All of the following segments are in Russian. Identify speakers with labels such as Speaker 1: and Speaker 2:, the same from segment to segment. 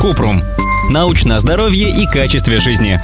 Speaker 1: Купрум. Научное здоровье и качестве жизни.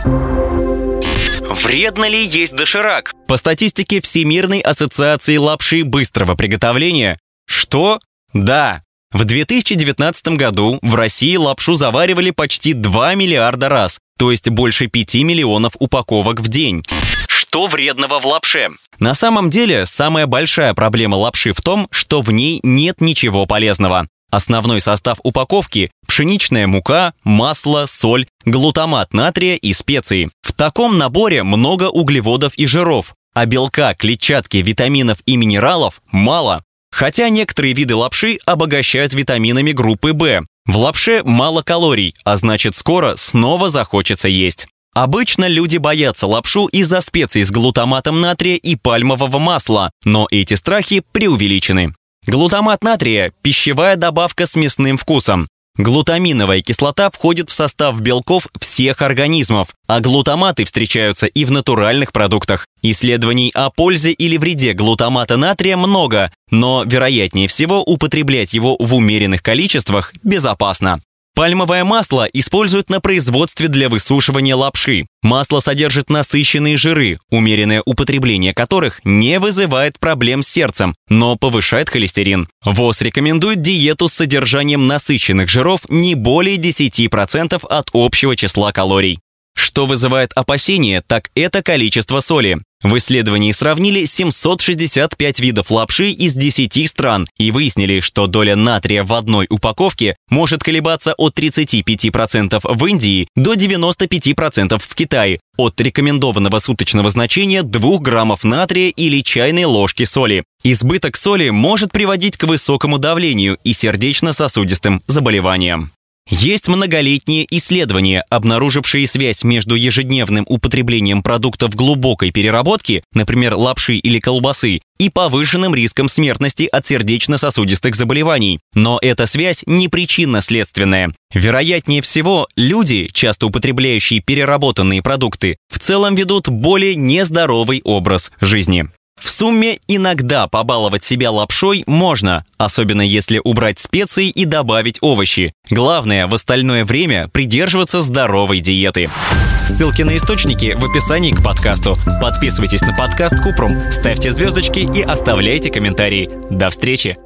Speaker 1: Вредно ли есть доширак? По статистике Всемирной ассоциации лапши быстрого приготовления, что? Да. В 2019 году в России лапшу заваривали почти 2 миллиарда раз, то есть больше 5 миллионов упаковок в день. Что вредного в лапше? На самом деле, самая большая проблема лапши в том, что в ней нет ничего полезного. Основной состав упаковки – пшеничная мука, масло, соль, глутамат натрия и специи. В таком наборе много углеводов и жиров, а белка, клетчатки, витаминов и минералов мало. Хотя некоторые виды лапши обогащают витаминами группы В. В лапше мало калорий, а значит скоро снова захочется есть. Обычно люди боятся лапшу из-за специй с глутаматом натрия и пальмового масла, но эти страхи преувеличены. Глутамат натрия – пищевая добавка с мясным вкусом. Глутаминовая кислота входит в состав белков всех организмов, а глутаматы встречаются и в натуральных продуктах. Исследований о пользе или вреде глутамата натрия много, но, вероятнее всего, употреблять его в умеренных количествах безопасно. Пальмовое масло используют на производстве для высушивания лапши. Масло содержит насыщенные жиры, умеренное употребление которых не вызывает проблем с сердцем, но повышает холестерин. ВОЗ рекомендует диету с содержанием насыщенных жиров не более 10% от общего числа калорий. Что вызывает опасения, так это количество соли. В исследовании сравнили 765 видов лапши из 10 стран и выяснили, что доля натрия в одной упаковке может колебаться от 35% в Индии до 95% в Китае, от рекомендованного суточного значения 2 граммов натрия или чайной ложки соли. Избыток соли может приводить к высокому давлению и сердечно-сосудистым заболеваниям. Есть многолетние исследования, обнаружившие связь между ежедневным употреблением продуктов глубокой переработки, например, лапши или колбасы, и повышенным риском смертности от сердечно-сосудистых заболеваний. Но эта связь не причинно-следственная. Вероятнее всего, люди, часто употребляющие переработанные продукты, в целом ведут более нездоровый образ жизни. В сумме иногда побаловать себя лапшой можно, особенно если убрать специи и добавить овощи. Главное, в остальное время придерживаться здоровой диеты. Ссылки на источники в описании к подкасту. Подписывайтесь на подкаст Купрум, ставьте звездочки и оставляйте комментарии. До встречи!